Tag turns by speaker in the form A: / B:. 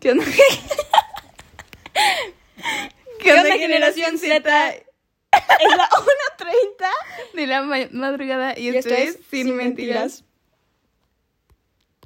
A: ¿Qué onda? ¿Qué onda, generación Z?
B: Es la 1.30
A: De la madrugada y,
B: y
A: esto es Sin Mentiras.